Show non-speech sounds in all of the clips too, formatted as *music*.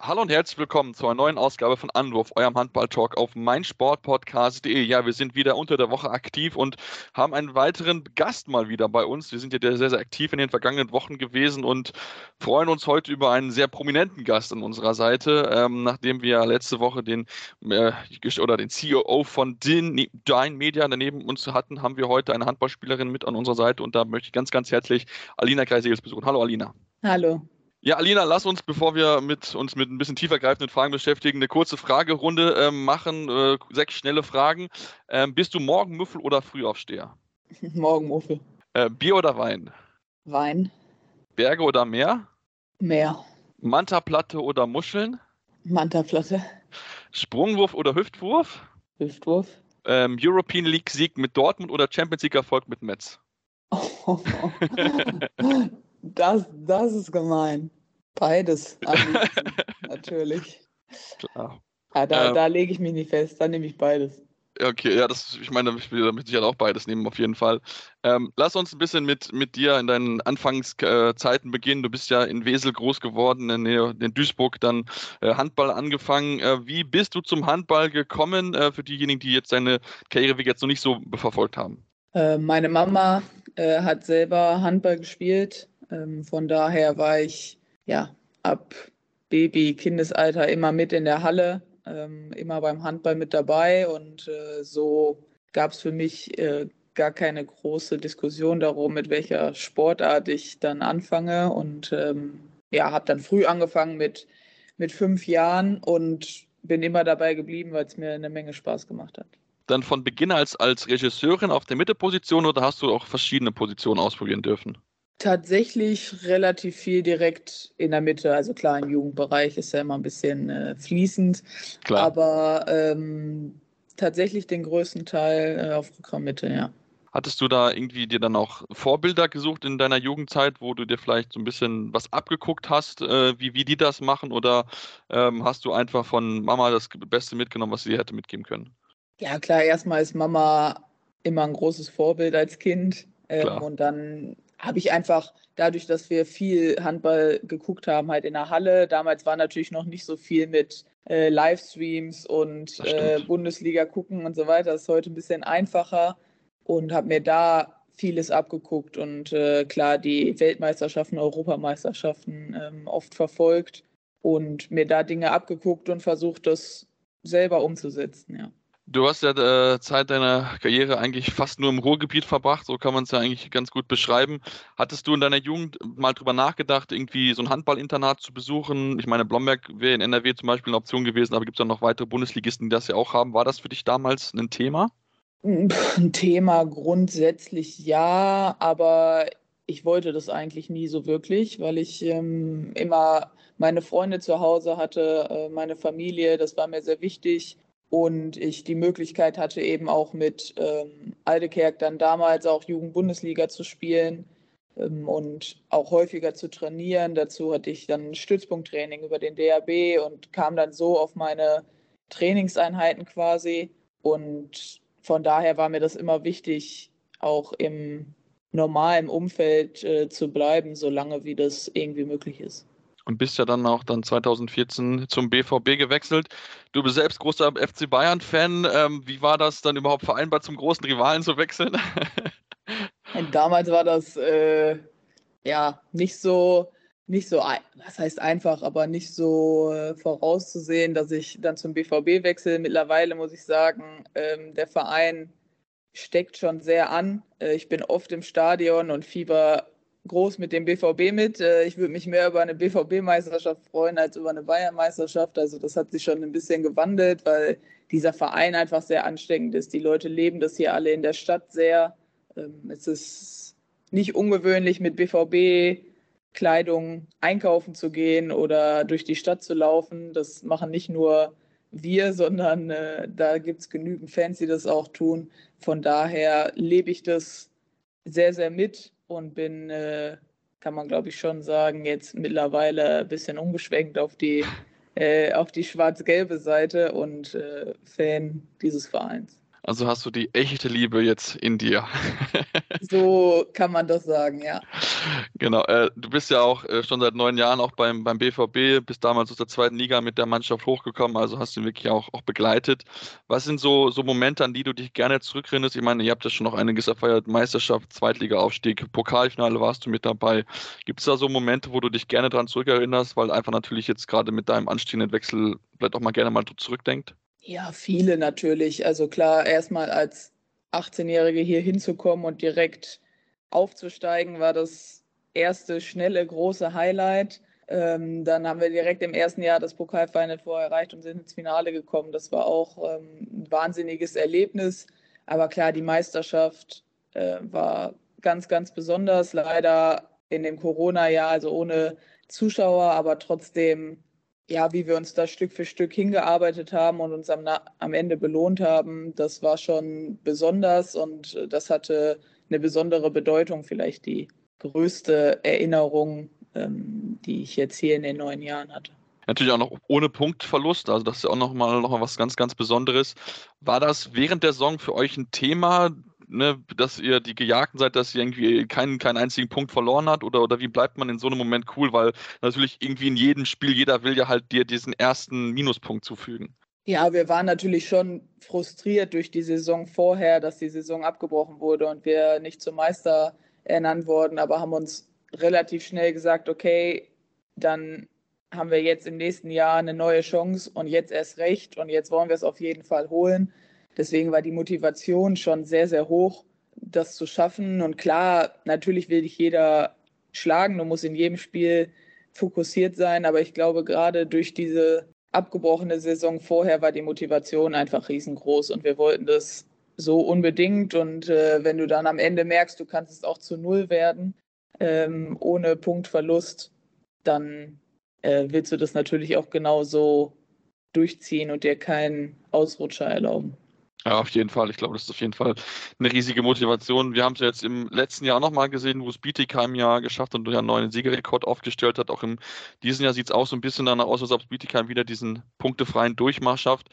Hallo und herzlich willkommen zu einer neuen Ausgabe von Anwurf, eurem Handball-Talk auf meinsportpodcast.de. Ja, wir sind wieder unter der Woche aktiv und haben einen weiteren Gast mal wieder bei uns. Wir sind ja sehr, sehr aktiv in den vergangenen Wochen gewesen und freuen uns heute über einen sehr prominenten Gast an unserer Seite. Ähm, nachdem wir letzte Woche den, äh, oder den CEO von Dine Media daneben uns hatten, haben wir heute eine Handballspielerin mit an unserer Seite und da möchte ich ganz, ganz herzlich Alina Kreisegels besuchen. Hallo Alina. Hallo. Ja, Alina, lass uns, bevor wir mit, uns mit ein bisschen tiefergreifenden Fragen beschäftigen, eine kurze Fragerunde äh, machen. Äh, sechs schnelle Fragen. Ähm, bist du Morgenmuffel oder Frühaufsteher? *laughs* Morgenmuffel. Äh, Bier oder Wein? Wein. Berge oder Meer? Meer. Mantaplatte oder Muscheln? Mantaplatte. Sprungwurf oder Hüftwurf? Hüftwurf. Ähm, European League Sieg mit Dortmund oder Champions League Erfolg mit Metz? Oh, *laughs* das, das ist gemein. Beides. *laughs* natürlich. Klar. Ja, da, Ähm. da lege ich mich nicht fest, da nehme ich beides. Okay, ja, das, ich meine, ich will damit sicher auch beides nehmen, auf jeden Fall. Ähm, lass uns ein bisschen mit, mit dir in deinen Anfangszeiten beginnen. Du bist ja in Wesel groß geworden, in, in Duisburg dann äh, Handball angefangen. Äh, wie bist du zum Handball gekommen, äh, für diejenigen, die jetzt deine Karriereweg jetzt noch nicht so verfolgt haben? Äh, meine Mama äh, hat selber Handball gespielt. Ähm, von daher war ich ja ab Baby, Kindesalter immer mit in der Halle, ähm, immer beim Handball mit dabei. Und äh, so gab es für mich äh, gar keine große Diskussion darum, mit welcher Sportart ich dann anfange. Und ähm, ja, habe dann früh angefangen mit, mit fünf Jahren und bin immer dabei geblieben, weil es mir eine Menge Spaß gemacht hat. Dann von Beginn als, als Regisseurin auf der Mitteposition oder hast du auch verschiedene Positionen ausprobieren dürfen? Tatsächlich relativ viel direkt in der Mitte. Also klar, im Jugendbereich ist ja immer ein bisschen äh, fließend, Klar. aber ähm, tatsächlich den größten Teil äh, auf Programmmitte, ja. Hattest du da irgendwie dir dann auch Vorbilder gesucht in deiner Jugendzeit, wo du dir vielleicht so ein bisschen was abgeguckt hast, äh, wie, wie die das machen? Oder ähm, hast du einfach von Mama das Beste mitgenommen, was sie dir hätte mitgeben können? Ja, klar, erstmal ist Mama immer ein großes Vorbild als Kind. Ähm, und dann habe ich einfach, dadurch, dass wir viel Handball geguckt haben, halt in der Halle, damals war natürlich noch nicht so viel mit äh, Livestreams und äh. Bundesliga gucken und so weiter. Das ist heute ein bisschen einfacher und habe mir da vieles abgeguckt und äh, klar die Weltmeisterschaften, Europameisterschaften ähm, oft verfolgt und mir da Dinge abgeguckt und versucht, das selber umzusetzen, ja. Du hast ja äh, Zeit deiner Karriere eigentlich fast nur im Ruhrgebiet verbracht, so kann man es ja eigentlich ganz gut beschreiben. Hattest du in deiner Jugend mal drüber nachgedacht, irgendwie so ein Handballinternat zu besuchen? Ich meine, Blomberg wäre in NRW zum Beispiel eine Option gewesen, aber gibt es ja noch weitere Bundesligisten, die das ja auch haben. War das für dich damals ein Thema? Ein Thema grundsätzlich ja, aber ich wollte das eigentlich nie so wirklich, weil ich ähm, immer meine Freunde zu Hause hatte, äh, meine Familie, das war mir sehr wichtig. Und ich die Möglichkeit hatte, eben auch mit ähm, Aldekerk dann damals auch Jugendbundesliga zu spielen ähm, und auch häufiger zu trainieren. Dazu hatte ich dann Stützpunkttraining über den DAB und kam dann so auf meine Trainingseinheiten quasi. Und von daher war mir das immer wichtig, auch im normalen Umfeld äh, zu bleiben, solange wie das irgendwie möglich ist. Und bist ja dann auch dann 2014 zum BVB gewechselt. Du bist selbst großer FC Bayern-Fan. Ähm, wie war das dann überhaupt vereinbart, zum großen Rivalen zu wechseln? *laughs* Damals war das äh, ja nicht so, nicht so, was heißt einfach, aber nicht so äh, vorauszusehen, dass ich dann zum BVB wechsle. Mittlerweile muss ich sagen, ähm, der Verein steckt schon sehr an. Äh, ich bin oft im Stadion und fieber groß mit dem BVB mit. Äh, ich würde mich mehr über eine BVB-Meisterschaft freuen als über eine Bayern-Meisterschaft. Also das hat sich schon ein bisschen gewandelt, weil dieser Verein einfach sehr ansteckend ist. Die Leute leben das hier alle in der Stadt sehr. Ähm, es ist nicht ungewöhnlich, mit BVB Kleidung einkaufen zu gehen oder durch die Stadt zu laufen. Das machen nicht nur wir, sondern äh, da gibt es genügend Fans, die das auch tun. Von daher lebe ich das sehr, sehr mit und bin, äh, kann man glaube ich schon sagen, jetzt mittlerweile ein bisschen umgeschwenkt auf die, äh, auf die schwarz-gelbe Seite und äh, Fan dieses Vereins. Also hast du die echte Liebe jetzt in dir. *laughs* so kann man das sagen, ja. Genau. Äh, du bist ja auch äh, schon seit neun Jahren auch beim, beim BVB, bist damals aus der zweiten Liga mit der Mannschaft hochgekommen, also hast du ihn wirklich auch, auch begleitet. Was sind so, so Momente, an die du dich gerne zurückerinnerst? Ich meine, ihr habt ja schon noch einiges erfeiert, Meisterschaft, Zweitliga-Aufstieg, Pokalfinale warst du mit dabei. Gibt es da so Momente, wo du dich gerne daran zurückerinnerst, weil einfach natürlich jetzt gerade mit deinem anstehenden Wechsel vielleicht auch mal gerne mal zurückdenkt? Ja, viele natürlich. Also klar, erstmal als 18-Jährige hier hinzukommen und direkt aufzusteigen, war das erste schnelle, große Highlight. Ähm, dann haben wir direkt im ersten Jahr das Pokalfinale vorher erreicht und sind ins Finale gekommen. Das war auch ähm, ein wahnsinniges Erlebnis. Aber klar, die Meisterschaft äh, war ganz, ganz besonders. Leider in dem Corona-Jahr, also ohne Zuschauer, aber trotzdem ja, wie wir uns da Stück für Stück hingearbeitet haben und uns am, am Ende belohnt haben, das war schon besonders und äh, das hatte eine besondere Bedeutung, vielleicht die größte Erinnerung, ähm, die ich jetzt hier in den neun Jahren hatte. Natürlich auch noch ohne Punktverlust, also das ist ja auch nochmal noch mal was ganz, ganz Besonderes. War das während der Saison für euch ein Thema, ne, dass ihr die Gejagten seid, dass ihr irgendwie keinen, keinen einzigen Punkt verloren habt? Oder, oder wie bleibt man in so einem Moment cool? Weil natürlich irgendwie in jedem Spiel, jeder will ja halt dir diesen ersten Minuspunkt zufügen. Ja, wir waren natürlich schon frustriert durch die Saison vorher, dass die Saison abgebrochen wurde und wir nicht zum Meister ernannt wurden, aber haben uns relativ schnell gesagt, okay, dann haben wir jetzt im nächsten Jahr eine neue Chance und jetzt erst recht und jetzt wollen wir es auf jeden Fall holen. Deswegen war die Motivation schon sehr, sehr hoch, das zu schaffen. Und klar, natürlich will dich jeder schlagen. Du musst in jedem Spiel fokussiert sein. Aber ich glaube, gerade durch diese abgebrochene Saison vorher war die Motivation einfach riesengroß. Und wir wollten das so unbedingt. Und äh, wenn du dann am Ende merkst, du kannst es auch zu Null werden, ähm, ohne Punktverlust, dann äh, willst du das natürlich auch genauso durchziehen und dir keinen Ausrutscher erlauben. Ja, auf jeden Fall. Ich glaube, das ist auf jeden Fall eine riesige Motivation. Wir haben es ja jetzt im letzten Jahr nochmal gesehen, wo es Bietigheim ja geschafft und einen neuen Siegerrekord aufgestellt hat. Auch in diesem Jahr sieht es auch so ein bisschen danach aus, als ob Bietigheim wieder diesen punktefreien Durchmarsch schafft.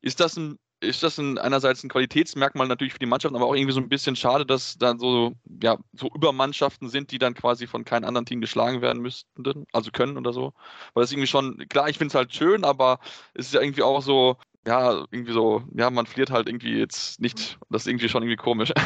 Ist das ein ist das ein, einerseits ein Qualitätsmerkmal natürlich für die Mannschaft, aber auch irgendwie so ein bisschen schade, dass da so, ja, so Übermannschaften sind, die dann quasi von keinem anderen Team geschlagen werden müssten, also können oder so. Weil das irgendwie schon, klar, ich finde es halt schön, aber es ist ja irgendwie auch so, ja, irgendwie so, ja, man verliert halt irgendwie jetzt nicht. Das ist irgendwie schon irgendwie komisch. *laughs*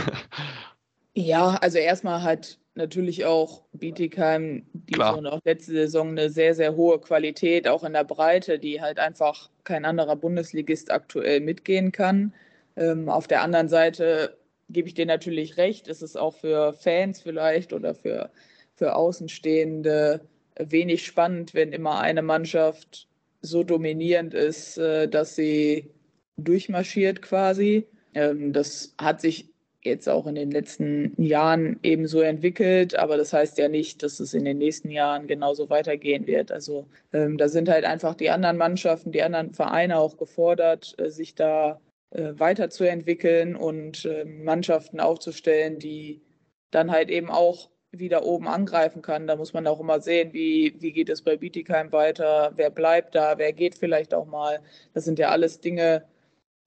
Ja, also erstmal hat natürlich auch Bietigheim Klar. und auch letzte Saison eine sehr, sehr hohe Qualität, auch in der Breite, die halt einfach kein anderer Bundesligist aktuell mitgehen kann. Ähm, auf der anderen Seite gebe ich dir natürlich recht, ist es auch für Fans vielleicht oder für, für Außenstehende wenig spannend, wenn immer eine Mannschaft so dominierend ist, äh, dass sie durchmarschiert quasi. Ähm, das hat sich jetzt auch in den letzten Jahren ebenso entwickelt, aber das heißt ja nicht, dass es in den nächsten Jahren genauso weitergehen wird. Also ähm, da sind halt einfach die anderen Mannschaften, die anderen Vereine auch gefordert, äh, sich da äh, weiterzuentwickeln und äh, Mannschaften aufzustellen, die dann halt eben auch wieder oben angreifen kann. Da muss man auch immer sehen, wie, wie geht es bei Bietigheim weiter, wer bleibt da, wer geht vielleicht auch mal. Das sind ja alles Dinge,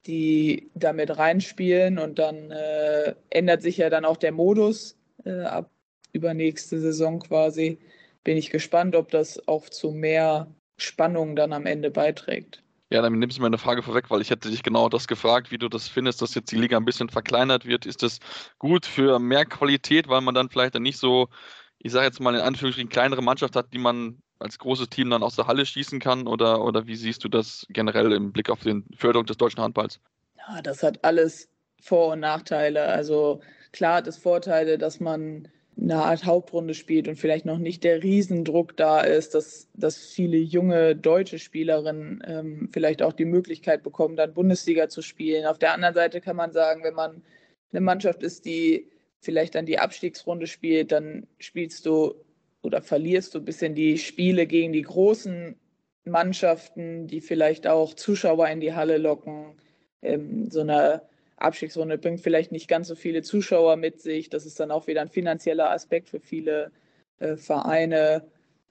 die damit reinspielen und dann äh, ändert sich ja dann auch der Modus äh, ab übernächste Saison quasi. Bin ich gespannt, ob das auch zu mehr Spannung dann am Ende beiträgt. Ja, dann nimmst du mir eine Frage vorweg, weil ich hätte dich genau das gefragt, wie du das findest, dass jetzt die Liga ein bisschen verkleinert wird. Ist das gut für mehr Qualität, weil man dann vielleicht dann nicht so, ich sage jetzt mal in Anführungsstrichen, kleinere Mannschaft hat, die man als großes Team dann aus der Halle schießen kann? Oder, oder wie siehst du das generell im Blick auf die Förderung des deutschen Handballs? Ja, das hat alles Vor- und Nachteile. Also klar hat es Vorteile, dass man eine Art Hauptrunde spielt und vielleicht noch nicht der Riesendruck da ist, dass, dass viele junge deutsche Spielerinnen ähm, vielleicht auch die Möglichkeit bekommen, dann Bundesliga zu spielen. Auf der anderen Seite kann man sagen, wenn man eine Mannschaft ist, die vielleicht dann die Abstiegsrunde spielt, dann spielst du oder verlierst du ein bisschen die Spiele gegen die großen Mannschaften, die vielleicht auch Zuschauer in die Halle locken. Ähm, so eine Abstiegsrunde bringt vielleicht nicht ganz so viele Zuschauer mit sich. Das ist dann auch wieder ein finanzieller Aspekt für viele äh, Vereine.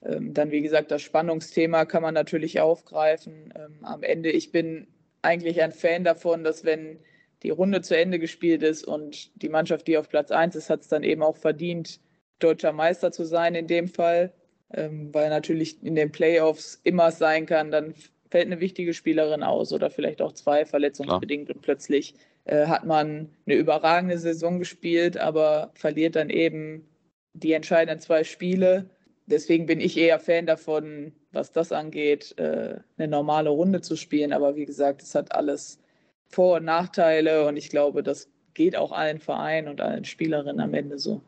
Ähm, dann, wie gesagt, das Spannungsthema kann man natürlich aufgreifen. Ähm, am Ende, ich bin eigentlich ein Fan davon, dass wenn die Runde zu Ende gespielt ist und die Mannschaft, die auf Platz 1 ist, hat es dann eben auch verdient, deutscher Meister zu sein in dem Fall, ähm, weil natürlich in den Playoffs immer sein kann, dann fällt eine wichtige Spielerin aus oder vielleicht auch zwei verletzungsbedingt ja. und plötzlich äh, hat man eine überragende Saison gespielt, aber verliert dann eben die entscheidenden zwei Spiele. Deswegen bin ich eher Fan davon, was das angeht, äh, eine normale Runde zu spielen. Aber wie gesagt, es hat alles Vor- und Nachteile und ich glaube, das geht auch allen Vereinen und allen Spielerinnen am Ende so.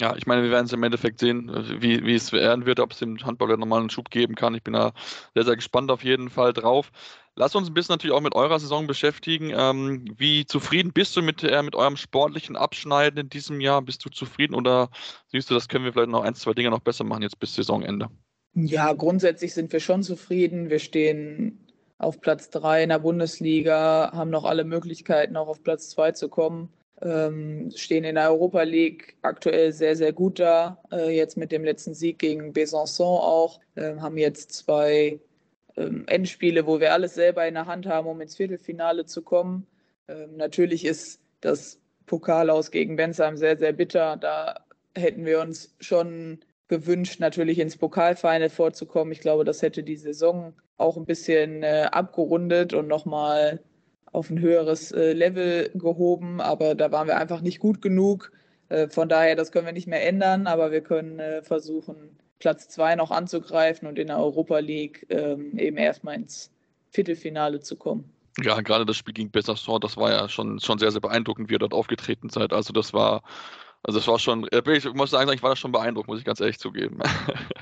Ja, ich meine, wir werden es im Endeffekt sehen, wie, wie es werden wird, ob es dem Handball nochmal einen Schub geben kann. Ich bin da sehr, sehr gespannt auf jeden Fall drauf. Lass uns ein bisschen natürlich auch mit eurer Saison beschäftigen. Ähm, wie zufrieden bist du mit, äh, mit eurem sportlichen Abschneiden in diesem Jahr? Bist du zufrieden oder siehst du, das können wir vielleicht noch ein, zwei Dinge noch besser machen jetzt bis Saisonende? Ja, grundsätzlich sind wir schon zufrieden. Wir stehen auf Platz drei in der Bundesliga, haben noch alle Möglichkeiten, auch auf Platz zwei zu kommen ähm, stehen in der Europa League aktuell sehr, sehr gut da. Äh, jetzt mit dem letzten Sieg gegen Besançon auch. Äh, haben jetzt zwei ähm, Endspiele, wo wir alles selber in der Hand haben, um ins Viertelfinale zu kommen. Ähm, natürlich ist das Pokal aus gegen Bensheim sehr, sehr bitter. Da hätten wir uns schon gewünscht, natürlich ins Pokalfinale vorzukommen. Ich glaube, das hätte die Saison auch ein bisschen äh, abgerundet und nochmal auf ein höheres äh, Level gehoben, aber da waren wir einfach nicht gut genug. Äh, von daher, das können wir nicht mehr ändern, aber wir können äh, versuchen, Platz zwei noch anzugreifen und in der Europa League ähm, eben erstmal ins Viertelfinale zu kommen. Ja, gerade das Spiel gegen Besançon, das war ja schon, schon sehr, sehr beeindruckend, wie ihr dort aufgetreten seid. Also das war, also das war schon, ich muss sagen, ich war das schon beeindruckt, muss ich ganz ehrlich zugeben.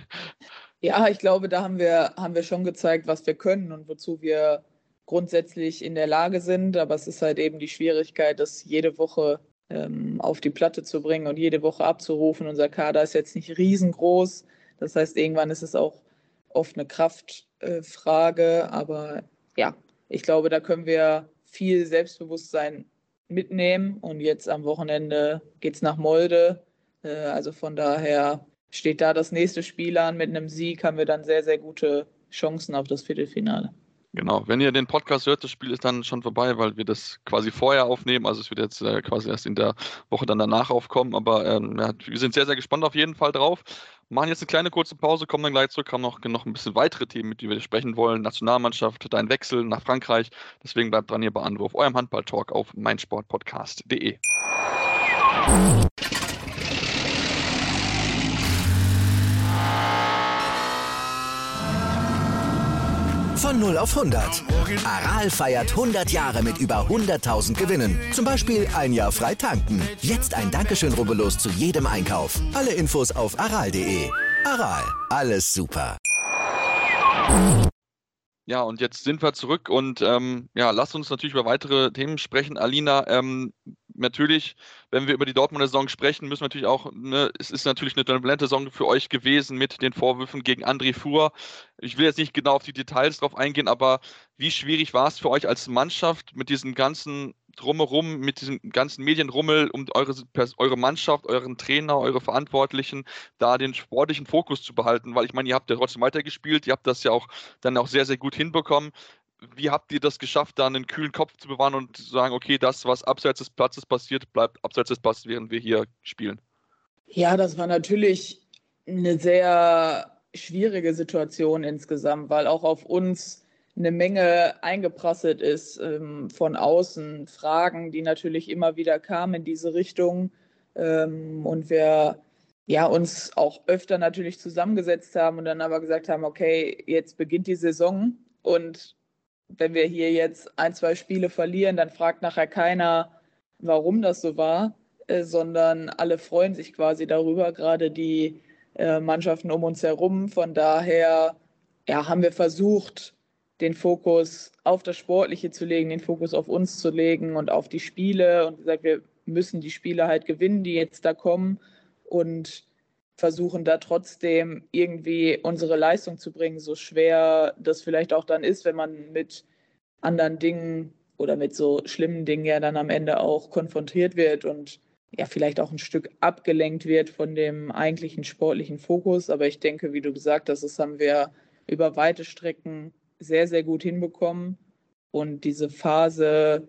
*laughs* ja, ich glaube, da haben wir, haben wir schon gezeigt, was wir können und wozu wir grundsätzlich in der Lage sind. Aber es ist halt eben die Schwierigkeit, das jede Woche ähm, auf die Platte zu bringen und jede Woche abzurufen. Unser Kader ist jetzt nicht riesengroß. Das heißt, irgendwann ist es auch oft eine Kraftfrage. Äh, aber ja, ich glaube, da können wir viel Selbstbewusstsein mitnehmen. Und jetzt am Wochenende geht es nach Molde. Äh, also von daher steht da das nächste Spiel an. Mit einem Sieg haben wir dann sehr, sehr gute Chancen auf das Viertelfinale. Genau, wenn ihr den Podcast hört, das Spiel ist dann schon vorbei, weil wir das quasi vorher aufnehmen. Also es wird jetzt äh, quasi erst in der Woche dann danach aufkommen. Aber ähm, ja, wir sind sehr, sehr gespannt auf jeden Fall drauf. Machen jetzt eine kleine kurze Pause, kommen dann gleich zurück, haben noch, noch ein bisschen weitere Themen, mit denen wir sprechen wollen. Nationalmannschaft, dein Wechsel nach Frankreich. Deswegen bleibt dran hier bei Anruf, eurem Handball-Talk auf meinsportpodcast.de. 0 auf 100. Aral feiert 100 Jahre mit über 100.000 Gewinnen. Zum Beispiel ein Jahr frei tanken. Jetzt ein Dankeschön, rubbellos zu jedem Einkauf. Alle Infos auf aral.de. Aral, alles super. Ja, und jetzt sind wir zurück und ähm, ja, lasst uns natürlich über weitere Themen sprechen. Alina, ähm, natürlich, wenn wir über die Dortmunder Saison sprechen, müssen wir natürlich auch, ne, es ist natürlich eine turbulente Saison für euch gewesen mit den Vorwürfen gegen André Fuhr. Ich will jetzt nicht genau auf die Details drauf eingehen, aber wie schwierig war es für euch als Mannschaft mit diesem ganzen Drumherum, mit diesem ganzen Medienrummel um eure, eure Mannschaft, euren Trainer, eure Verantwortlichen, da den sportlichen Fokus zu behalten? Weil ich meine, ihr habt ja trotzdem weitergespielt, ihr habt das ja auch dann auch sehr, sehr gut hinbekommen wie habt ihr das geschafft, da einen kühlen Kopf zu bewahren und zu sagen, okay, das, was abseits des Platzes passiert, bleibt abseits des Platzes, während wir hier spielen? Ja, das war natürlich eine sehr schwierige Situation insgesamt, weil auch auf uns eine Menge eingeprasselt ist ähm, von außen, Fragen, die natürlich immer wieder kamen in diese Richtung ähm, und wir ja uns auch öfter natürlich zusammengesetzt haben und dann aber gesagt haben, okay, jetzt beginnt die Saison und wenn wir hier jetzt ein, zwei Spiele verlieren, dann fragt nachher keiner, warum das so war, äh, sondern alle freuen sich quasi darüber, gerade die äh, Mannschaften um uns herum. Von daher ja, haben wir versucht, den Fokus auf das Sportliche zu legen, den Fokus auf uns zu legen und auf die Spiele und gesagt, wir müssen die Spiele halt gewinnen, die jetzt da kommen und versuchen da trotzdem irgendwie unsere Leistung zu bringen, so schwer das vielleicht auch dann ist, wenn man mit anderen Dingen oder mit so schlimmen Dingen ja dann am Ende auch konfrontiert wird und ja vielleicht auch ein Stück abgelenkt wird von dem eigentlichen sportlichen Fokus. Aber ich denke, wie du gesagt hast, das haben wir über weite Strecken sehr, sehr gut hinbekommen. Und diese Phase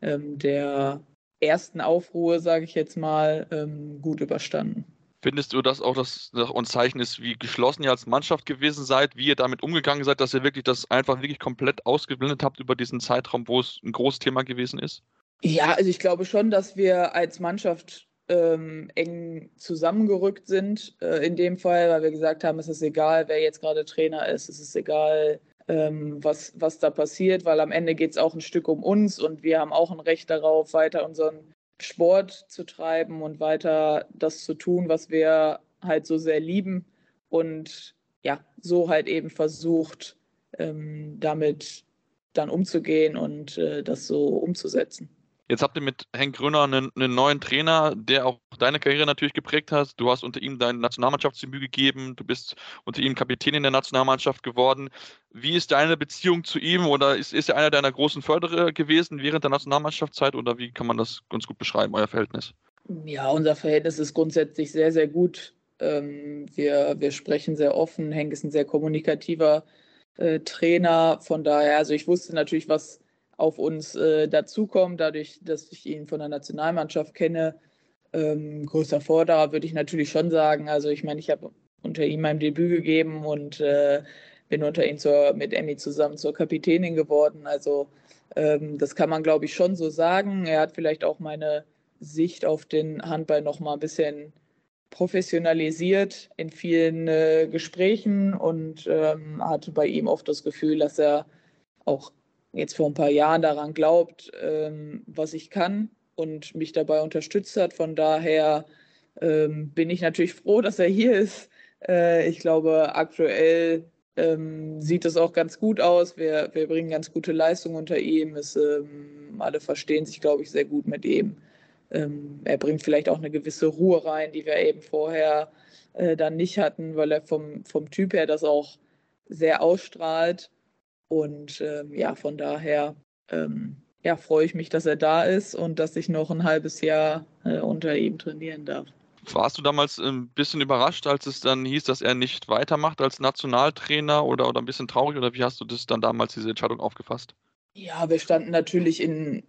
ähm, der ersten Aufruhe, sage ich jetzt mal, ähm, gut überstanden. Findest du, dass auch das, das ein Zeichen ist, wie geschlossen ihr als Mannschaft gewesen seid, wie ihr damit umgegangen seid, dass ihr wirklich das einfach wirklich komplett ausgeblendet habt über diesen Zeitraum, wo es ein großes Thema gewesen ist? Ja, also ich glaube schon, dass wir als Mannschaft ähm, eng zusammengerückt sind äh, in dem Fall, weil wir gesagt haben, es ist egal, wer jetzt gerade Trainer ist, es ist egal, ähm, was, was da passiert, weil am Ende geht es auch ein Stück um uns und wir haben auch ein Recht darauf, weiter unseren Sport zu treiben und weiter das zu tun, was wir halt so sehr lieben und ja, so halt eben versucht, ähm, damit dann umzugehen und äh, das so umzusetzen. Jetzt habt ihr mit Henk Gröner einen, einen, neuen Trainer, der auch deine Karriere natürlich geprägt hat. Du hast unter ihm deine Nationalmannschaftsdebüt gegeben. Du bist unter ihm Kapitän in der Nationalmannschaft geworden. Wie ist deine Beziehung zu ihm oder ist, ist er einer deiner großen Förderer gewesen während der Nationalmannschaftszeit oder wie kann man das ganz gut beschreiben, euer Verhältnis? Ja, unser Verhältnis ist grundsätzlich sehr, sehr gut. Ähm, wir, wir sprechen sehr offen. Henk ist ein sehr kommunikativer äh, Trainer. Von daher, also ich wusste natürlich, was auf uns äh, dazukommt, dadurch, dass ich ihn von der Nationalmannschaft kenne. Ähm, größter Vorderer würde ich natürlich schon sagen. Also ich meine, ich habe unter ihm mein Debüt gegeben und äh, bin unter ihm zur, mit Emmy zusammen zur Kapitänin geworden. Also ähm, das kann man, glaube ich, schon so sagen. Er hat vielleicht auch meine Sicht auf den Handball noch mal ein bisschen professionalisiert in vielen äh, Gesprächen und ähm, hatte bei ihm oft das Gefühl, dass er auch jetzt vor ein paar Jahren daran glaubt, ähm, was ich kann und mich dabei unterstützt hat. Von daher ähm, bin ich natürlich froh, dass er hier ist. Äh, ich glaube, aktuell ähm, sieht es auch ganz gut aus. Wir, wir bringen ganz gute Leistungen unter ihm. Es, ähm, alle verstehen sich, glaube ich, sehr gut mit ihm. Ähm, er bringt vielleicht auch eine gewisse Ruhe rein, die wir eben vorher äh, dann nicht hatten, weil er vom, vom Typ her das auch sehr ausstrahlt. Und ähm, ja, von daher ähm, ja, freue ich mich, dass er da ist und dass ich noch ein halbes Jahr äh, unter ihm trainieren darf. Warst du damals ein bisschen überrascht, als es dann hieß, dass er nicht weitermacht als Nationaltrainer oder, oder ein bisschen traurig oder wie hast du das dann damals, diese Entscheidung aufgefasst? Ja, wir standen natürlich in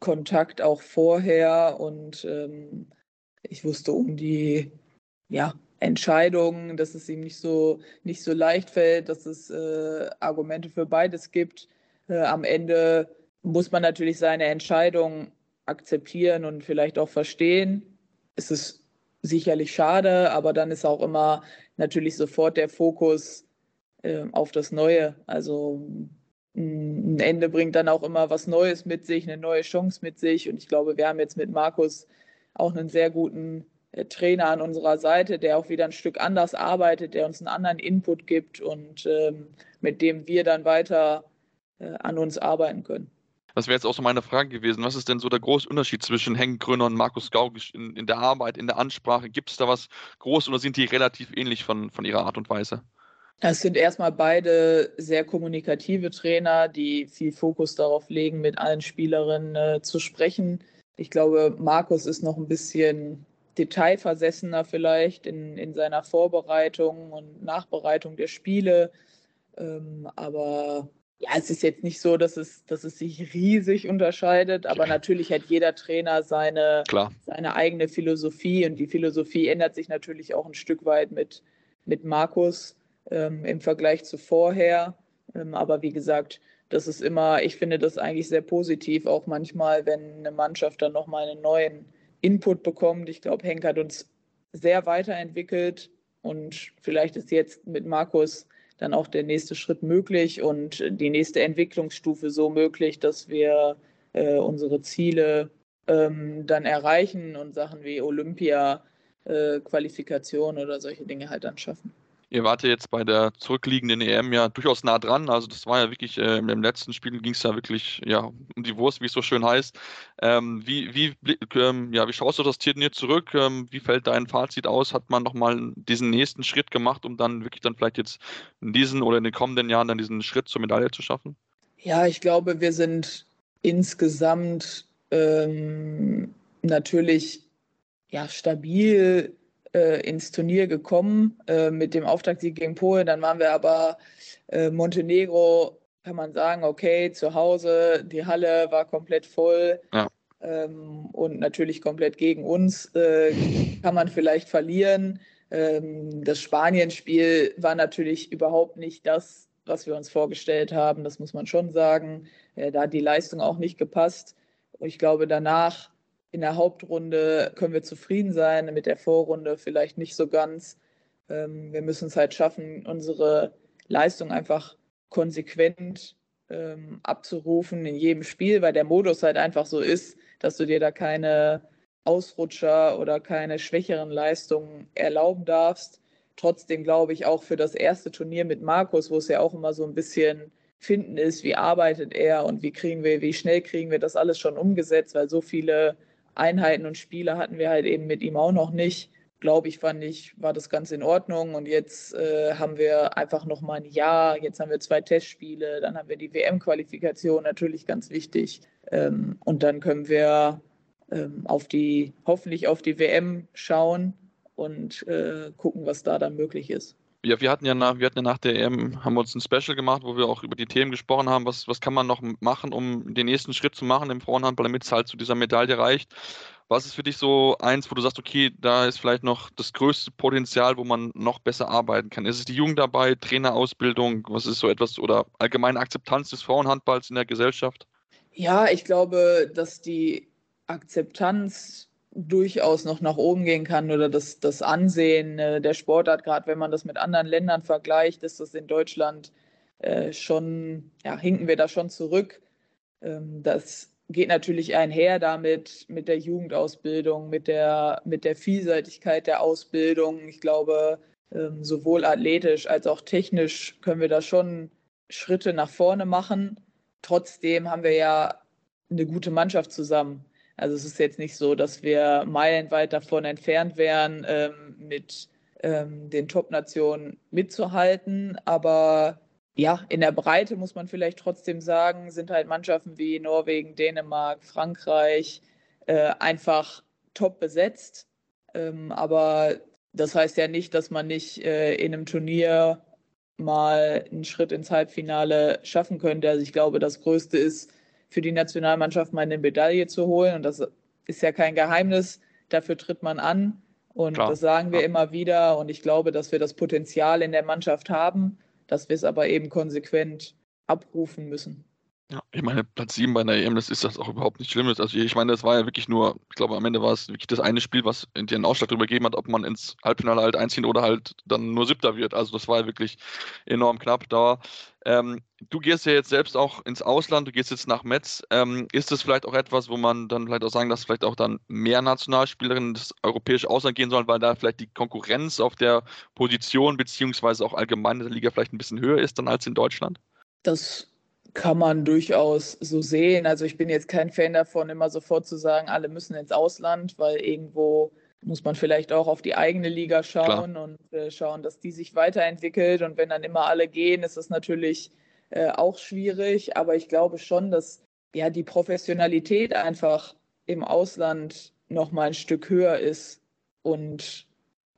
Kontakt auch vorher und ähm, ich wusste um die ja, Entscheidungen, dass es ihm nicht so, nicht so leicht fällt, dass es äh, Argumente für beides gibt. Äh, am Ende muss man natürlich seine Entscheidung akzeptieren und vielleicht auch verstehen. Es ist sicherlich schade, aber dann ist auch immer natürlich sofort der Fokus äh, auf das Neue. Also ein Ende bringt dann auch immer was Neues mit sich, eine neue Chance mit sich. Und ich glaube, wir haben jetzt mit Markus auch einen sehr guten Trainer an unserer Seite, der auch wieder ein Stück anders arbeitet, der uns einen anderen Input gibt und ähm, mit dem wir dann weiter äh, an uns arbeiten können. Das wäre jetzt auch so meine Frage gewesen. Was ist denn so der große Unterschied zwischen Henk Gröner und Markus Gaugisch in, in der Arbeit, in der Ansprache? Gibt es da was Großes oder sind die relativ ähnlich von, von ihrer Art und Weise? Es sind erstmal beide sehr kommunikative Trainer, die viel Fokus darauf legen, mit allen Spielerinnen äh, zu sprechen. Ich glaube, Markus ist noch ein bisschen detailversessener vielleicht in, in seiner Vorbereitung und Nachbereitung der Spiele. Ähm, aber ja, es ist jetzt nicht so, dass es, dass es sich riesig unterscheidet, aber natürlich hat jeder Trainer seine, seine eigene Philosophie und die Philosophie ändert sich natürlich auch ein Stück weit mit, mit Markus ähm, im Vergleich zu vorher. Ähm, aber wie gesagt, das ist immer, ich finde das eigentlich sehr positiv, auch manchmal, wenn eine Mannschaft dann nochmal einen neuen Input bekommt. Ich glaube, Henk hat uns sehr weiterentwickelt und vielleicht ist jetzt mit Markus dann auch der nächste Schritt möglich und die nächste Entwicklungsstufe so möglich, dass wir äh, unsere Ziele ähm, dann erreichen und Sachen wie Olympia, äh, Qualifikation oder solche Dinge halt dann schaffen. Ihr wart ja jetzt bei der zurückliegenden EM ja durchaus nah dran. Also das war ja wirklich, äh, im letzten Spiel ging es ja wirklich ja, um die Wurst, wie es so schön heißt. Ähm, wie, wie, ähm, ja, wie schaust du das Turnier zurück? Ähm, wie fällt dein Fazit aus? Hat man nochmal diesen nächsten Schritt gemacht, um dann wirklich dann vielleicht jetzt in diesen oder in den kommenden Jahren dann diesen Schritt zur Medaille zu schaffen? Ja, ich glaube, wir sind insgesamt ähm, natürlich ja, stabil ins Turnier gekommen äh, mit dem Auftaktsieg gegen Polen. Dann waren wir aber äh, Montenegro, kann man sagen, okay, zu Hause, die Halle war komplett voll. Ja. Ähm, und natürlich komplett gegen uns äh, kann man vielleicht verlieren. Ähm, das Spanien-Spiel war natürlich überhaupt nicht das, was wir uns vorgestellt haben. Das muss man schon sagen. Äh, da hat die Leistung auch nicht gepasst. Ich glaube, danach in der Hauptrunde können wir zufrieden sein, mit der Vorrunde vielleicht nicht so ganz. Ähm, wir müssen es halt schaffen, unsere Leistung einfach konsequent ähm, abzurufen in jedem Spiel, weil der Modus halt einfach so ist, dass du dir da keine Ausrutscher oder keine schwächeren Leistungen erlauben darfst. Trotzdem glaube ich auch für das erste Turnier mit Markus, wo es ja auch immer so ein bisschen finden ist, wie arbeitet er und wie kriegen wir, wie schnell kriegen wir das alles schon umgesetzt, weil so viele Einheiten und Spiele hatten wir halt eben mit ihm auch noch nicht. Glaube ich, fand ich, war das ganz in Ordnung. Und jetzt äh, haben wir einfach noch mal ein Jahr. Jetzt haben wir zwei Testspiele. Dann haben wir die WM-Qualifikation, natürlich ganz wichtig. Ähm, und dann können wir ähm, auf die, hoffentlich auf die WM schauen und äh, gucken, was da dann möglich ist ja, wir hatten ja nach, wir hatten ja nach der EM, haben wir uns ein Special gemacht, wo wir auch über die Themen gesprochen haben, was, was kann man noch machen, um den nächsten Schritt zu machen im Frauenhandball, damit es halt zu dieser Medaille reicht. Was ist für dich so eins, wo du sagst, okay, da ist vielleicht noch das größte Potenzial, wo man noch besser arbeiten kann? Ist es die Jugend dabei, Trainerausbildung, was ist so etwas oder allgemeine Akzeptanz des Frauenhandballs in der Gesellschaft? Ja, ich glaube, dass die Akzeptanz durchaus noch nach oben gehen kann oder das, das Ansehen äh, der Sportart, gerade wenn man das mit anderen Ländern vergleicht, ist das in Deutschland äh, schon, ja, hinken wir da schon zurück. Ähm, das geht natürlich einher damit mit der Jugendausbildung, mit der, mit der Vielseitigkeit der Ausbildung. Ich glaube, ähm, sowohl athletisch als auch technisch können wir da schon Schritte nach vorne machen. Trotzdem haben wir ja eine gute Mannschaft zusammen. Also es ist jetzt nicht so, dass wir meilenweit davon entfernt wären, ähm, mit ähm, den Top-Nationen mitzuhalten. Aber ja, in der Breite muss man vielleicht trotzdem sagen, sind halt Mannschaften wie Norwegen, Dänemark, Frankreich äh, einfach top besetzt. Ähm, aber das heißt ja nicht, dass man nicht äh, in einem Turnier mal einen Schritt ins Halbfinale schaffen könnte. Also ich glaube, das Größte ist, für die Nationalmannschaft mal eine Medaille zu holen. Und das ist ja kein Geheimnis. Dafür tritt man an. Und Klar. das sagen wir ja. immer wieder. Und ich glaube, dass wir das Potenzial in der Mannschaft haben, dass wir es aber eben konsequent abrufen müssen. Ja, ich meine, Platz 7 bei einer EM, das ist das auch überhaupt nicht Schlimmes. Also ich meine, das war ja wirklich nur, ich glaube, am Ende war es wirklich das eine Spiel, was den Ausschlag darüber gegeben hat, ob man ins Halbfinale halt einziehen oder halt dann nur Siebter wird. Also das war ja wirklich enorm knapp da. Ähm, du gehst ja jetzt selbst auch ins Ausland, du gehst jetzt nach Metz. Ähm, ist das vielleicht auch etwas, wo man dann vielleicht auch sagen, dass vielleicht auch dann mehr Nationalspielerinnen das europäische Ausland gehen sollen, weil da vielleicht die Konkurrenz auf der Position beziehungsweise auch allgemein in der Liga vielleicht ein bisschen höher ist dann als in Deutschland? Das kann man durchaus so sehen. Also ich bin jetzt kein Fan davon, immer sofort zu sagen, alle müssen ins Ausland, weil irgendwo muss man vielleicht auch auf die eigene Liga schauen Klar. und äh, schauen, dass die sich weiterentwickelt. Und wenn dann immer alle gehen, ist das natürlich äh, auch schwierig. Aber ich glaube schon, dass ja die Professionalität einfach im Ausland noch mal ein Stück höher ist und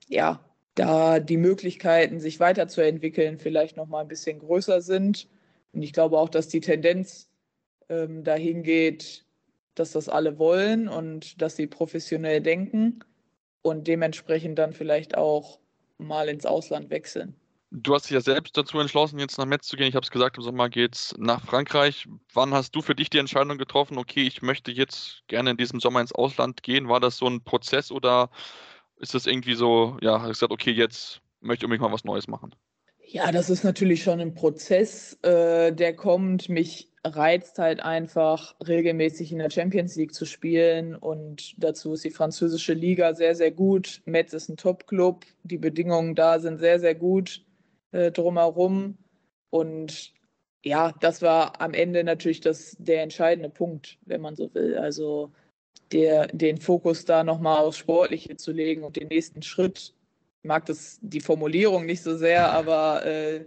ja, da die Möglichkeiten, sich weiterzuentwickeln, vielleicht noch mal ein bisschen größer sind. Und ich glaube auch, dass die Tendenz ähm, dahin geht, dass das alle wollen und dass sie professionell denken und dementsprechend dann vielleicht auch mal ins Ausland wechseln. Du hast dich ja selbst dazu entschlossen, jetzt nach Metz zu gehen. Ich habe es gesagt, im Sommer geht es nach Frankreich. Wann hast du für dich die Entscheidung getroffen, okay, ich möchte jetzt gerne in diesem Sommer ins Ausland gehen? War das so ein Prozess oder ist das irgendwie so, ja, hast du gesagt, okay, jetzt möchte ich unbedingt mal was Neues machen? Ja, das ist natürlich schon ein Prozess, äh, der kommt. Mich reizt halt einfach, regelmäßig in der Champions League zu spielen. Und dazu ist die französische Liga sehr, sehr gut. Metz ist ein Top-Club. Die Bedingungen da sind sehr, sehr gut. äh, drumherum. Und ja, das war am Ende natürlich das, der entscheidende Punkt, wenn man so will. Also der, den Fokus da nochmal aufs Sportliche zu legen und den nächsten Schritt. Ich mag das, die Formulierung nicht so sehr, *laughs* aber äh,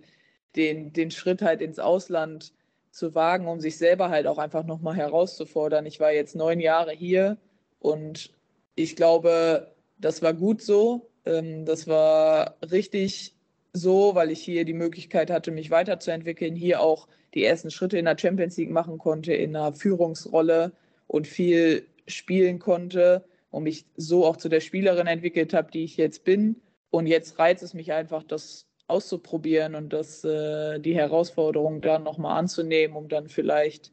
den, den Schritt halt ins Ausland zu wagen, um sich selber halt auch einfach nochmal herauszufordern. Ich war jetzt neun Jahre hier und ich glaube, das war gut so. Ähm, das war richtig so, weil ich hier die Möglichkeit hatte, mich weiterzuentwickeln, hier auch die ersten Schritte in der Champions League machen konnte, in einer Führungsrolle und viel spielen konnte und mich so auch zu der Spielerin entwickelt habe, die ich jetzt bin. Und jetzt reizt es mich einfach, das auszuprobieren und das, äh, die Herausforderung dann nochmal anzunehmen, um dann vielleicht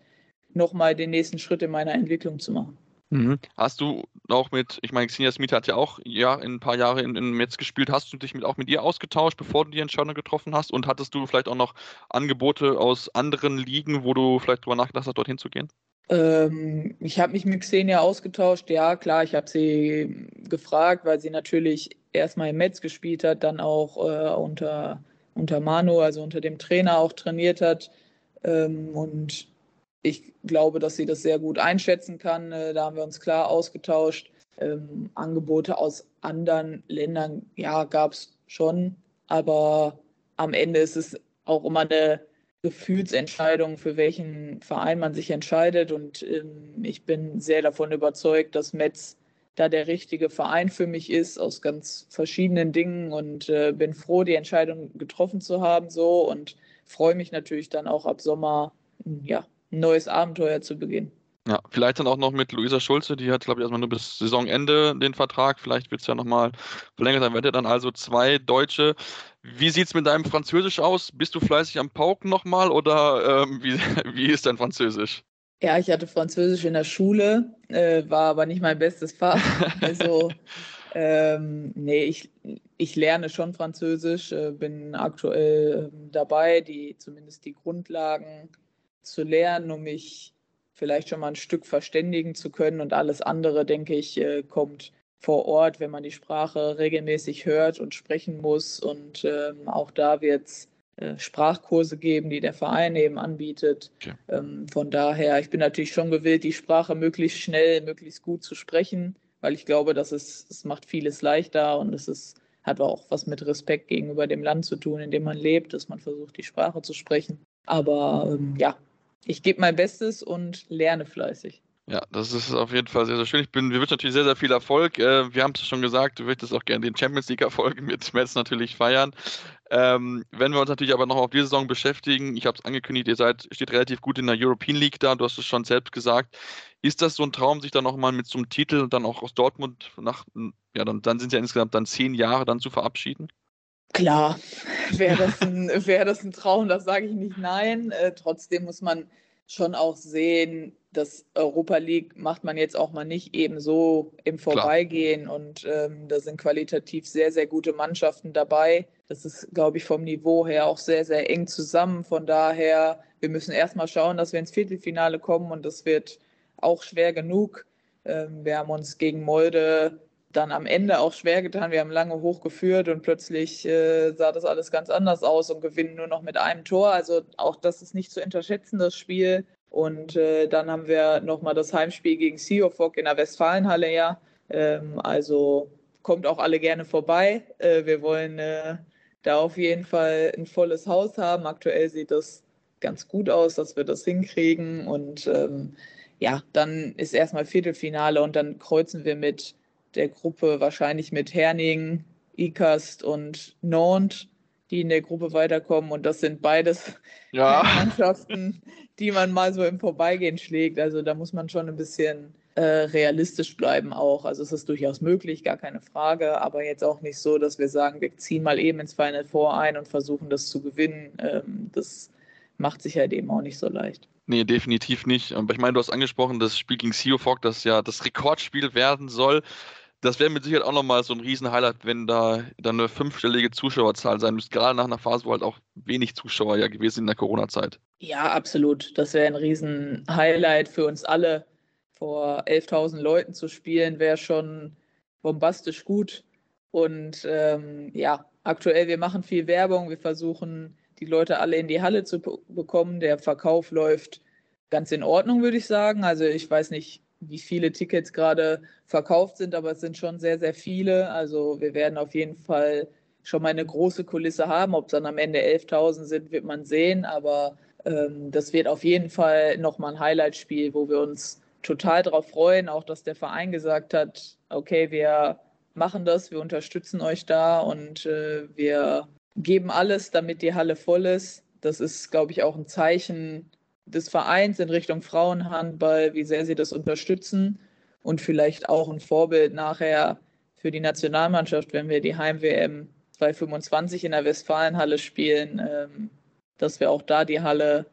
nochmal den nächsten Schritt in meiner Entwicklung zu machen. Mhm. Hast du auch mit, ich meine, Xenia Smith hat ja auch ja, in ein paar Jahre in, in Metz gespielt, hast du dich mit, auch mit ihr ausgetauscht, bevor du die Entscheidung getroffen hast? Und hattest du vielleicht auch noch Angebote aus anderen Ligen, wo du vielleicht drüber nachgedacht hast, dorthin zu gehen? Ähm, ich habe mich mit Xenia ausgetauscht, ja klar, ich habe sie gefragt, weil sie natürlich erstmal im Metz gespielt hat, dann auch äh, unter, unter Manu, also unter dem Trainer auch trainiert hat. Ähm, und ich glaube, dass sie das sehr gut einschätzen kann. Äh, da haben wir uns klar ausgetauscht. Ähm, Angebote aus anderen Ländern, ja, gab es schon, aber am Ende ist es auch immer eine Gefühlsentscheidung, für welchen Verein man sich entscheidet. Und ähm, ich bin sehr davon überzeugt, dass Metz da der richtige Verein für mich ist, aus ganz verschiedenen Dingen und äh, bin froh, die Entscheidung getroffen zu haben so und freue mich natürlich dann auch ab Sommer ja, ein neues Abenteuer zu beginnen. Ja, vielleicht dann auch noch mit Luisa Schulze, die hat, glaube ich, erstmal nur bis Saisonende den Vertrag. Vielleicht wird es ja nochmal verlängert. Dann werdet ihr dann also zwei Deutsche. Wie sieht es mit deinem Französisch aus? Bist du fleißig am Pauken nochmal oder ähm, wie, *laughs* wie ist dein Französisch? Ja, ich hatte Französisch in der Schule, äh, war aber nicht mein bestes Fach. Also, *laughs* ähm, nee, ich, ich lerne schon Französisch, äh, bin aktuell äh, dabei, die zumindest die Grundlagen zu lernen, um mich vielleicht schon mal ein Stück verständigen zu können. Und alles andere, denke ich, äh, kommt vor Ort, wenn man die Sprache regelmäßig hört und sprechen muss. Und ähm, auch da wird es Sprachkurse geben, die der Verein eben anbietet. Okay. Ähm, von daher, ich bin natürlich schon gewillt, die Sprache möglichst schnell, möglichst gut zu sprechen, weil ich glaube, dass es, es macht vieles leichter und es ist, hat auch was mit Respekt gegenüber dem Land zu tun, in dem man lebt, dass man versucht, die Sprache zu sprechen. Aber ähm, ja, ich gebe mein Bestes und lerne fleißig. Ja, das ist auf jeden Fall sehr, sehr schön. Ich bin, wir wünschen natürlich sehr, sehr viel Erfolg. Äh, wir haben es schon gesagt, du möchtest auch gerne den Champions League-Erfolg mit Metz natürlich feiern. Ähm, wenn wir uns natürlich aber noch auf die Saison beschäftigen, ich habe es angekündigt, ihr seid, steht relativ gut in der European League da, du hast es schon selbst gesagt. Ist das so ein Traum, sich dann nochmal mit so einem Titel und dann auch aus Dortmund nach, ja, dann, dann sind es ja insgesamt dann zehn Jahre dann zu verabschieden? Klar, *laughs* wäre das, ein, wär das ein Traum, das sage ich nicht nein. Äh, trotzdem muss man schon auch sehen, dass Europa League macht man jetzt auch mal nicht eben so im Vorbeigehen Klar. und ähm, da sind qualitativ sehr, sehr gute Mannschaften dabei. Das ist, glaube ich, vom Niveau her auch sehr, sehr eng zusammen. Von daher, wir müssen erstmal schauen, dass wir ins Viertelfinale kommen und das wird auch schwer genug. Ähm, wir haben uns gegen Molde dann am Ende auch schwer getan. Wir haben lange hochgeführt und plötzlich äh, sah das alles ganz anders aus und gewinnen nur noch mit einem Tor. Also auch das ist nicht zu unterschätzen, das Spiel. Und äh, dann haben wir nochmal das Heimspiel gegen Siofok in der Westfalenhalle, ja. Ähm, also kommt auch alle gerne vorbei. Äh, wir wollen äh, da auf jeden Fall ein volles Haus haben. Aktuell sieht das ganz gut aus, dass wir das hinkriegen. Und ähm, ja, dann ist erstmal Viertelfinale und dann kreuzen wir mit der Gruppe wahrscheinlich mit Herning, Ikast und Nantes, die in der Gruppe weiterkommen. Und das sind beides ja. *laughs* Mannschaften, die man mal so im Vorbeigehen schlägt. Also da muss man schon ein bisschen äh, realistisch bleiben auch. Also es ist durchaus möglich, gar keine Frage, aber jetzt auch nicht so, dass wir sagen, wir ziehen mal eben ins Final Four ein und versuchen das zu gewinnen. Ähm, das macht sich halt eben auch nicht so leicht. Nee, definitiv nicht. Aber ich meine, du hast angesprochen, das Spiel gegen Seofog, das ja das Rekordspiel werden soll das wäre mit Sicherheit auch nochmal so ein Riesen-Highlight, wenn da dann eine fünfstellige Zuschauerzahl sein müsste, gerade nach einer Phase, wo halt auch wenig Zuschauer ja gewesen sind in der Corona-Zeit. Ja, absolut. Das wäre ein Riesen-Highlight für uns alle. Vor 11.000 Leuten zu spielen, wäre schon bombastisch gut. Und ähm, ja, aktuell, wir machen viel Werbung, wir versuchen die Leute alle in die Halle zu bekommen. Der Verkauf läuft ganz in Ordnung, würde ich sagen. Also ich weiß nicht, wie viele Tickets gerade verkauft sind, aber es sind schon sehr, sehr viele. Also wir werden auf jeden Fall schon mal eine große Kulisse haben. Ob es dann am Ende 11.000 sind, wird man sehen. Aber ähm, das wird auf jeden Fall nochmal ein Highlight-Spiel, wo wir uns total darauf freuen. Auch, dass der Verein gesagt hat, okay, wir machen das, wir unterstützen euch da und äh, wir geben alles, damit die Halle voll ist. Das ist, glaube ich, auch ein Zeichen des Vereins in Richtung Frauenhandball, wie sehr sie das unterstützen und vielleicht auch ein Vorbild nachher für die Nationalmannschaft, wenn wir die Heim-WM 2025 in der Westfalenhalle spielen, ähm, dass wir auch da die Halle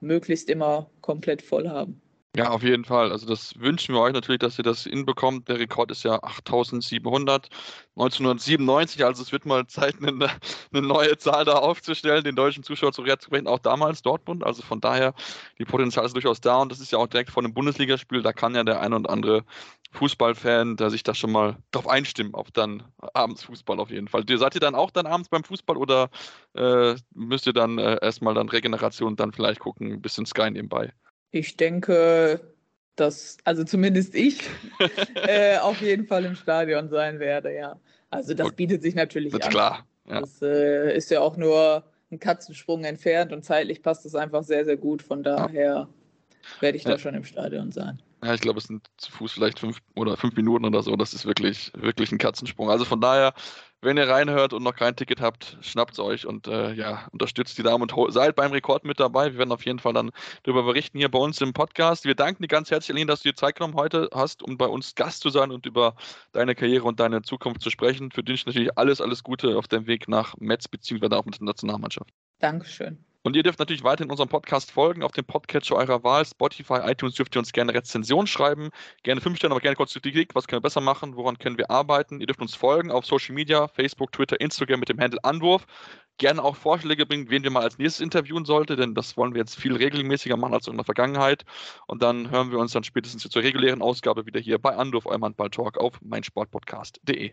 möglichst immer komplett voll haben. Ja, auf jeden Fall. Also das wünschen wir euch natürlich, dass ihr das hinbekommt. Der Rekord ist ja 8700 1997. Also es wird mal Zeit, *laughs* eine, eine neue Zahl da aufzustellen, den deutschen Zuschauer zu reaktivieren. Auch damals Dortmund. Also von daher, die Potenzial ist durchaus da. Und das ist ja auch direkt vor einem Bundesligaspiel. Da kann ja der ein oder andere Fußballfan, der sich da schon mal drauf einstimmen, auf dann abends Fußball auf jeden Fall. Seid ihr dann auch dann abends beim Fußball oder äh, müsst ihr dann äh, erstmal dann Regeneration dann vielleicht gucken, ein bisschen Sky nebenbei? Ich denke, dass, also zumindest ich, *laughs* äh, auf jeden Fall im Stadion sein werde, ja. Also das bietet sich natürlich das an. klar. Ja. Das äh, ist ja auch nur ein Katzensprung entfernt und zeitlich passt es einfach sehr, sehr gut. Von daher ja. werde ich ja. da schon im Stadion sein. Ja, ich glaube, es sind zu Fuß vielleicht fünf oder fünf Minuten oder so. Das ist wirklich, wirklich ein Katzensprung. Also von daher, wenn ihr reinhört und noch kein Ticket habt, schnappt es euch und äh, ja, unterstützt die Damen und seid beim Rekord mit dabei. Wir werden auf jeden Fall dann darüber berichten hier bei uns im Podcast. Wir danken dir ganz herzlich, Aline, dass du dir Zeit genommen heute hast, um bei uns Gast zu sein und über deine Karriere und deine Zukunft zu sprechen. Für dich natürlich alles, alles Gute auf dem Weg nach Metz beziehungsweise auch mit der Nationalmannschaft. Dankeschön. Und ihr dürft natürlich weiter in unserem Podcast folgen, auf dem Podcatcher eurer Wahl, Spotify, iTunes, dürft ihr uns gerne Rezension schreiben, gerne fünf Sterne, aber gerne kurz Kritik, was können wir besser machen, woran können wir arbeiten. Ihr dürft uns folgen auf Social Media, Facebook, Twitter, Instagram mit dem Handle Anwurf. Gerne auch Vorschläge bringen, wen wir mal als nächstes interviewen sollten, denn das wollen wir jetzt viel regelmäßiger machen als in der Vergangenheit. Und dann hören wir uns dann spätestens zur regulären Ausgabe wieder hier bei Anwurf, eurem Handball-Talk auf meinsportpodcast.de.